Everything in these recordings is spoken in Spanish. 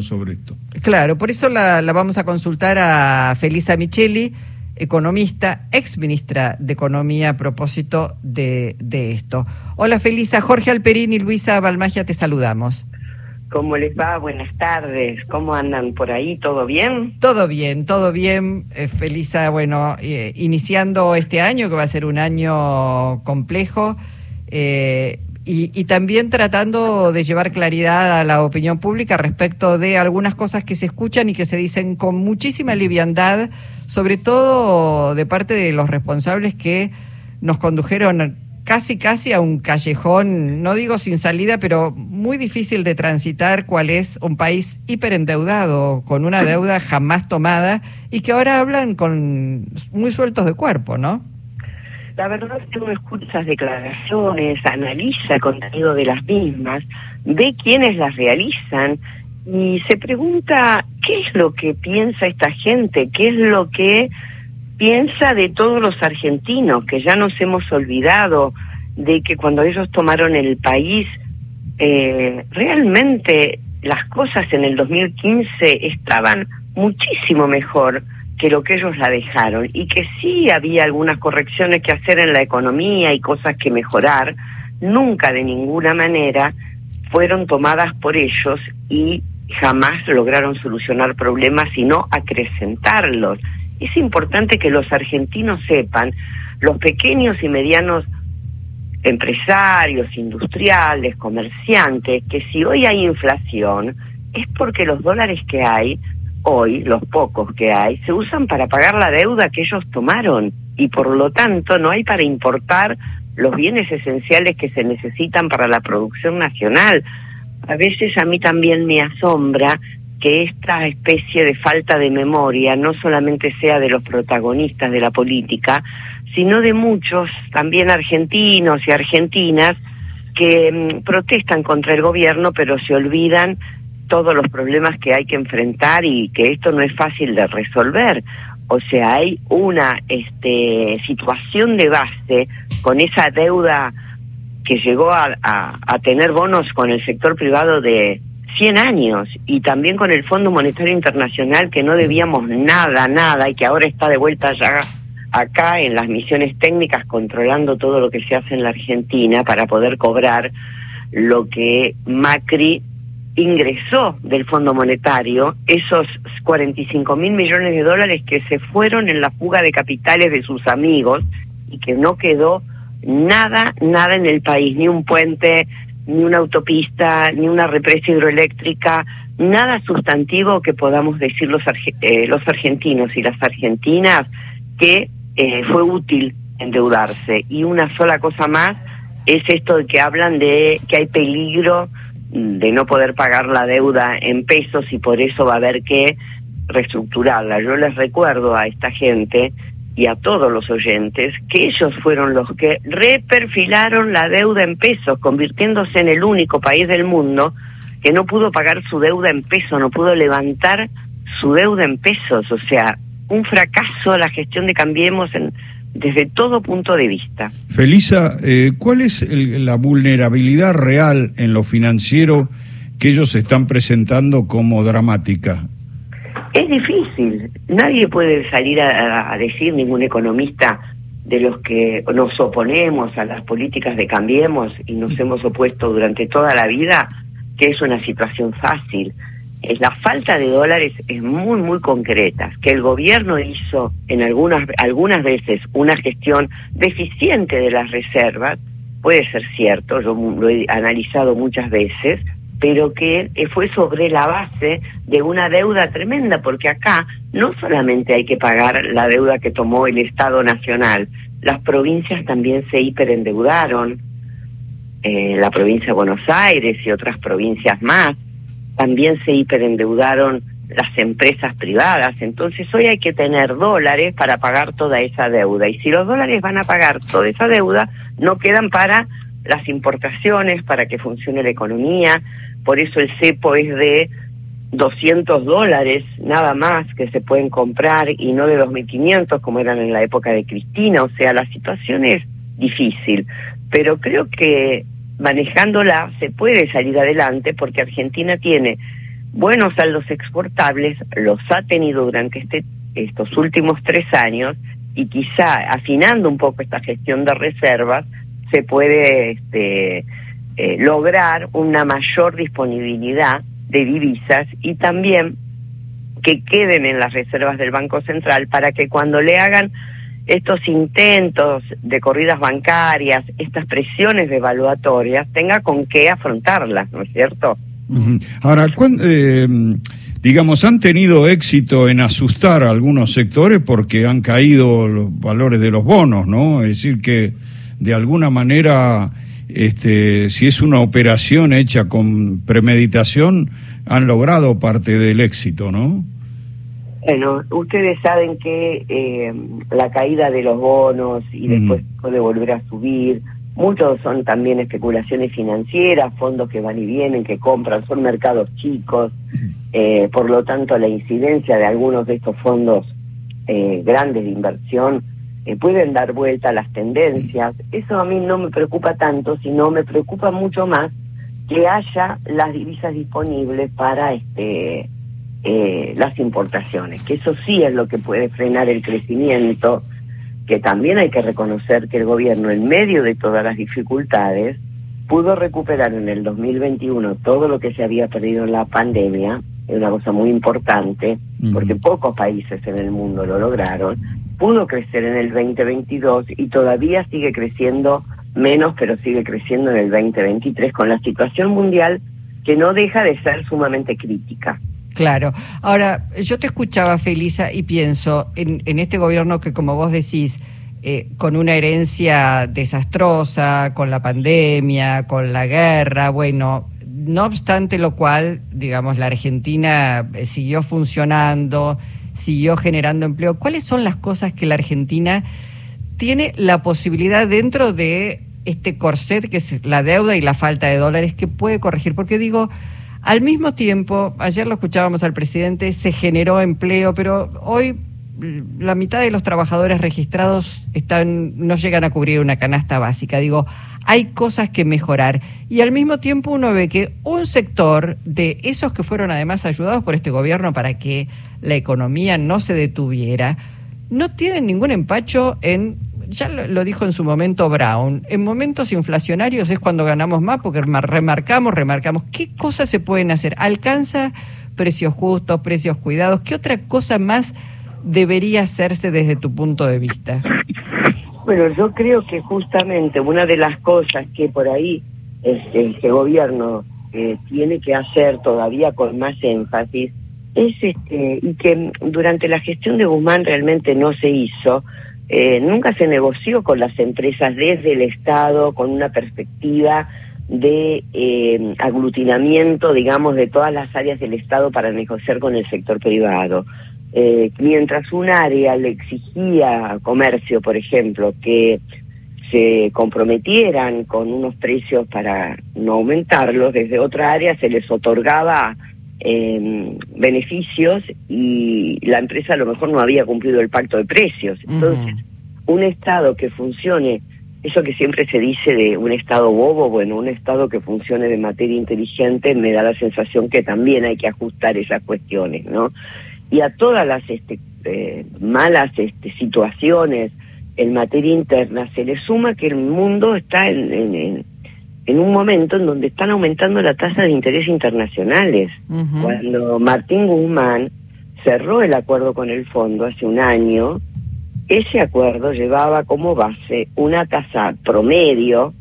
opinión sobre esto. Claro, por eso la, vamos a consultar a Felisa Micheli, economista, ex ministra de Economía, a propósito de, de esto. Hola Felisa, Jorge Alperín y Luisa Balmagia, te saludamos. ¿Cómo les va? Buenas tardes. ¿Cómo andan por ahí? ¿Todo bien? Todo bien, todo bien. Eh, Felisa, bueno, eh, iniciando este año, que va a ser un año complejo, eh, y, también tratando de llevar claridad a la opinión pública respecto de algunas cosas que se escuchan y que se dicen con muchísima liviandad, sobre todo de parte de los responsables que nos condujeron casi casi a un callejón, no digo sin salida, pero muy difícil de transitar, cuál es un país hiperendeudado, con una deuda jamás tomada y que ahora hablan con muy sueltos de cuerpo, ¿no? La verdad es que uno escucha declaraciones, analiza el contenido de las mismas, ve quiénes las realizan y se pregunta qué es lo que piensa esta gente, qué es lo que piensa de todos los argentinos, que ya nos hemos olvidado de que cuando ellos tomaron el país, eh, realmente las cosas en el 2015 estaban muchísimo mejor que lo que ellos la dejaron y que sí había algunas correcciones que hacer en la economía y cosas que mejorar, nunca de ninguna manera fueron tomadas por ellos y jamás lograron solucionar problemas, sino acrecentarlos. Es importante que los argentinos sepan, los pequeños y medianos empresarios, industriales, comerciantes, que si hoy hay inflación es porque los dólares que hay hoy, los pocos que hay, se usan para pagar la deuda que ellos tomaron y por lo tanto no hay para importar los bienes esenciales que se necesitan para la producción nacional. A veces a mí también me asombra que esta especie de falta de memoria no solamente sea de los protagonistas de la política, sino de muchos, también argentinos y argentinas, que mm, protestan contra el gobierno, pero se olvidan todos los problemas que hay que enfrentar y que esto no es fácil de resolver. O sea, hay una este, situación de base con esa deuda que llegó a, a tener bonos con el sector privado de 100 años y también con el Fondo Monetario Internacional que no debíamos nada, nada y que ahora está de vuelta ya acá en las misiones técnicas controlando todo lo que se hace en la Argentina para poder cobrar lo que Macri ingresó del Fondo Monetario, esos 45 mil millones de dólares que se fueron en la fuga de capitales de sus amigos y que no quedó nada, nada en el país, ni un puente, ni una autopista, ni una represa hidroeléctrica, nada sustantivo que podamos decir los, eh, los argentinos y las argentinas que eh, fue útil endeudarse. Y una sola cosa más es esto de que hablan de que hay peligro de no poder pagar la deuda en pesos y por eso va a haber que reestructurarla. Yo les recuerdo a esta gente y a todos los oyentes que ellos fueron los que reperfilaron la deuda en pesos, convirtiéndose en el único país del mundo que no pudo pagar su deuda en pesos, no pudo levantar su deuda en pesos. O sea, un fracaso la gestión de Cambiemos en, desde todo punto de vista. Felisa, eh, ¿cuál es la vulnerabilidad real en lo financiero que ellos están presentando como dramática? Es difícil. Nadie puede salir a, decir, ningún economista de los que nos oponemos a las políticas de Cambiemos y nos hemos opuesto durante toda la vida, que es una situación fácil. La falta de dólares es muy, muy concreta. Que el gobierno hizo en algunas, algunas veces una gestión deficiente de las reservas, puede ser cierto, yo lo he analizado muchas veces, pero que fue sobre la base de una deuda tremenda, porque acá no solamente hay que pagar la deuda que tomó el Estado Nacional, las provincias también se hiperendeudaron, eh, la provincia de Buenos Aires y otras provincias más, también se hiperendeudaron las empresas privadas, entonces hoy hay que tener dólares para pagar toda esa deuda, y si los dólares van a pagar toda esa deuda, no quedan para las importaciones, para que funcione la economía, por eso el cepo es de 200 dólares nada más que se pueden comprar y no de 2.500 como eran en la época de Cristina. O sea, la situación es difícil, pero creo que manejándola se puede salir adelante porque Argentina tiene buenos saldos exportables, los ha tenido durante este, estos últimos tres años y quizá afinando un poco esta gestión de reservas se puede este, eh, lograr una mayor disponibilidad de divisas y también que queden en las reservas del Banco Central para que cuando le hagan estos intentos de corridas bancarias, estas presiones devaluatorias, tenga con qué afrontarlas, ¿no es cierto? Ahora, eh, digamos, han tenido éxito en asustar a algunos sectores porque han caído los valores de los bonos, ¿no? Es decir, que de alguna manera, este, si es una operación hecha con premeditación, han logrado parte del éxito, ¿no? Bueno, ustedes saben que eh, la caída de los bonos y después puede volver a subir, muchos son también especulaciones financieras, fondos que van y vienen, que compran, son mercados chicos, eh, por lo tanto la incidencia de algunos de estos fondos eh, grandes de inversión pueden dar vuelta a las tendencias. Eso a mí no me preocupa tanto, sino me preocupa mucho más que haya las divisas disponibles para este eh, las importaciones, que eso sí es lo que puede frenar el crecimiento, que también hay que reconocer que el gobierno, en medio de todas las dificultades, pudo recuperar en el 2021 todo lo que se había perdido en la pandemia, es una cosa muy importante, porque pocos países en el mundo lo lograron, pudo crecer en el 2022 y todavía sigue creciendo menos, pero sigue creciendo en el 2023 con la situación mundial que no deja de ser sumamente crítica. Claro. Ahora, yo te escuchaba, Felisa, y pienso en, en este gobierno que, como vos decís, eh, con una herencia desastrosa, con la pandemia, con la guerra, bueno, no obstante lo cual, digamos, la Argentina eh, siguió funcionando, siguió generando empleo. ¿Cuáles son las cosas que la Argentina tiene la posibilidad dentro de este corset que es la deuda y la falta de dólares que puede corregir? Porque digo, al mismo tiempo, ayer lo escuchábamos al presidente, se generó empleo, pero hoy la mitad de los trabajadores registrados están no llegan a cubrir una canasta básica. Digo, hay cosas que mejorar. Y al mismo tiempo uno ve que un sector de esos que fueron además ayudados por este gobierno para que la economía no se detuviera, no tienen ningún empacho en ya lo, dijo en su momento Brown, en momentos inflacionarios es cuando ganamos más porque remarcamos, remarcamos. ¿Qué cosas se pueden hacer? ¿Alcanza precios justos, precios cuidados? ¿Qué otra cosa más debería hacerse desde tu punto de vista? Bueno, yo creo que justamente una de las cosas que por ahí este, este gobierno eh, tiene que hacer todavía con más énfasis es este y que durante la gestión de Guzmán realmente no se hizo eh, nunca se negoció con las empresas desde el Estado con una perspectiva de eh, aglutinamiento, digamos, de todas las áreas del Estado para negociar con el sector privado. Eh, mientras un área le exigía comercio, por ejemplo, que se comprometieran con unos precios para no aumentarlos, desde otra área se les otorgaba eh, beneficios y la empresa a lo mejor no había cumplido el pacto de precios. Entonces, un Estado que funcione, eso que siempre se dice de un Estado bobo, bueno, un Estado que funcione de materia inteligente, me da la sensación que también hay que ajustar esas cuestiones, ¿no? Y a todas las este, eh, malas este, situaciones en materia interna se le suma que el mundo está en en un momento en donde están aumentando la tasa de interés internacionales. Cuando Martín Guzmán cerró el acuerdo con el fondo hace un año, ese acuerdo llevaba como base una tasa promedio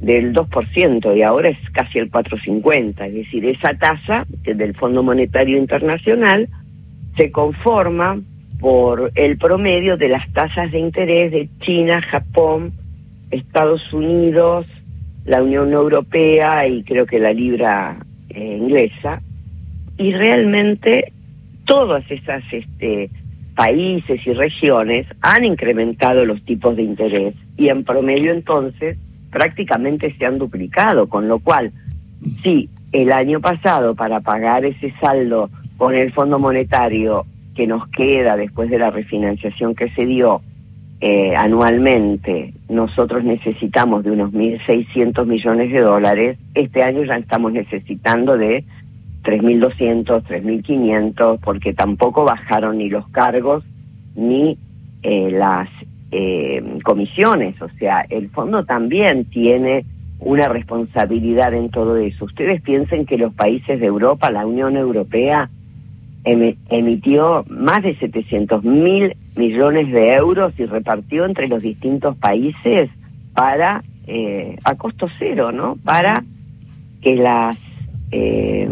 del 2% y ahora es casi el 4,50. Es decir, esa tasa del Fondo Monetario Internacional se conforma por el promedio de las tasas de interés de China, Japón, Estados Unidos, la Unión Europea y creo que la libra eh, inglesa, y realmente todas esas este, países y regiones han incrementado los tipos de interés y en promedio entonces prácticamente se han duplicado, con lo cual, sí, el año pasado para pagar ese saldo con el Fondo Monetario que nos queda después de la refinanciación que se dio eh, anualmente nosotros necesitamos de unos 1.600 millones de dólares, este año ya estamos necesitando de 3.200, 3.500, porque tampoco bajaron ni los cargos ni eh, las eh, comisiones. O sea, el fondo también tiene una responsabilidad en todo eso. Ustedes piensen que los países de Europa, la Unión Europea, emitió más de 700 mil millones de euros y repartió entre los distintos países para, eh, a costo cero, ¿no? Para que las eh,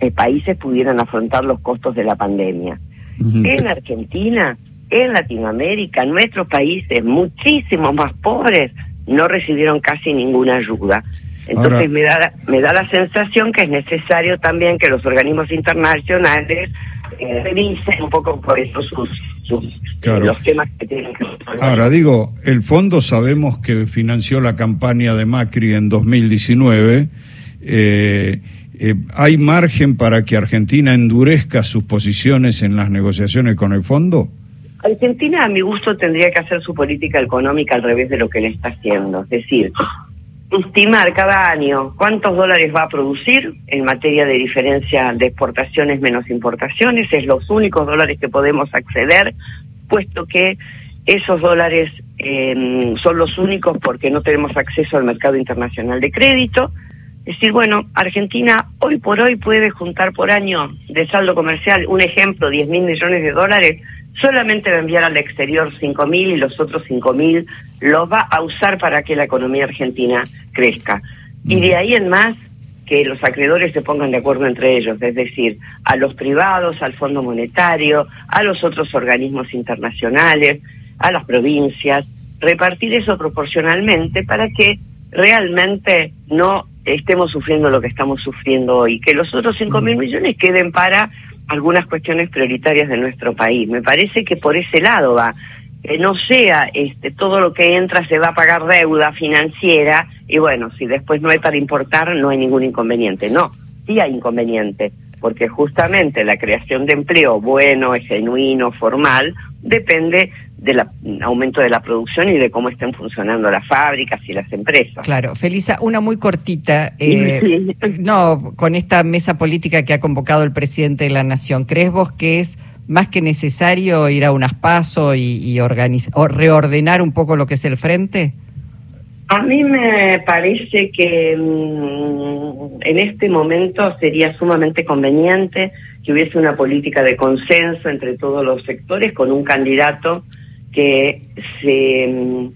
eh, países pudieran afrontar los costos de la pandemia. En Argentina, en Latinoamérica, nuestros países muchísimo más pobres no recibieron casi ninguna ayuda. Entonces me da me da la sensación que es necesario también que los organismos internacionales eh, revisen un poco por eso sus, los temas que tienen que Ahora digo, el fondo sabemos que financió la campaña de Macri en 2019. Eh, eh, ¿Hay margen para que Argentina endurezca sus posiciones en las negociaciones con el fondo? Argentina, a mi gusto, tendría que hacer su política económica al revés de lo que le está haciendo. Es decir, estimar cada año cuántos dólares va a producir en materia de diferencia de exportaciones menos importaciones, es los únicos dólares que podemos acceder, puesto que esos dólares em, son los únicos porque no tenemos acceso al mercado internacional de crédito. Es decir, bueno, Argentina hoy por hoy puede juntar por año de saldo comercial, un ejemplo, 10 mil millones de dólares, solamente va a enviar al exterior 5 mil y los otros 5 mil los va a usar para que la economía argentina crezca. Y de ahí en más, que los acreedores se pongan de acuerdo entre ellos, es decir, a los privados, al Fondo Monetario, a los otros organismos internacionales, a las provincias, repartir eso proporcionalmente para que realmente no estemos sufriendo lo que estamos sufriendo hoy, que los otros 5 mil millones queden para algunas cuestiones prioritarias de nuestro país. Me parece que por ese lado va, que no sea este todo lo que entra se va a pagar deuda financiera y bueno, si después no hay para importar no hay ningún inconveniente. No, sí hay inconveniente, porque justamente la creación de empleo bueno, genuino, formal, depende del aumento de la producción y de cómo estén funcionando las fábricas y las empresas. Claro, Felisa, una muy cortita. Eh, no, con esta mesa política que ha convocado el presidente de la Nación, ¿crees vos que es más que necesario ir a unas pasos y, y o reordenar un poco lo que es el frente? A mí me parece que mm, en este momento sería sumamente conveniente que hubiese una política de consenso entre todos los sectores con un candidato que se mm,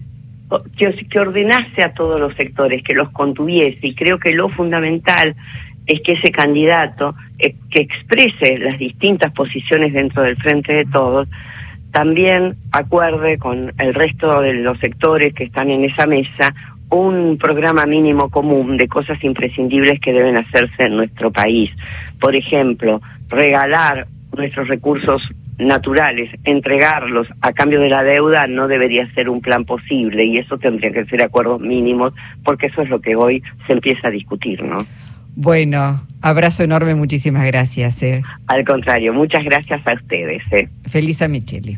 que, ordenase a todos los sectores, que los contuviese. Y creo que lo fundamental es que ese candidato eh, que exprese las distintas posiciones dentro del frente de todos, también acuerde con el resto de los sectores que están en esa mesa un programa mínimo común de cosas imprescindibles que deben hacerse en nuestro país. Por ejemplo, regalar nuestros recursos naturales, entregarlos a cambio de la deuda no debería ser un plan posible y eso tendría que ser acuerdos mínimos porque eso es lo que hoy se empieza a discutir, ¿no? Bueno, abrazo enorme, muchísimas gracias. Eh. Al contrario, muchas gracias a ustedes. Eh. Feliz a Micheli.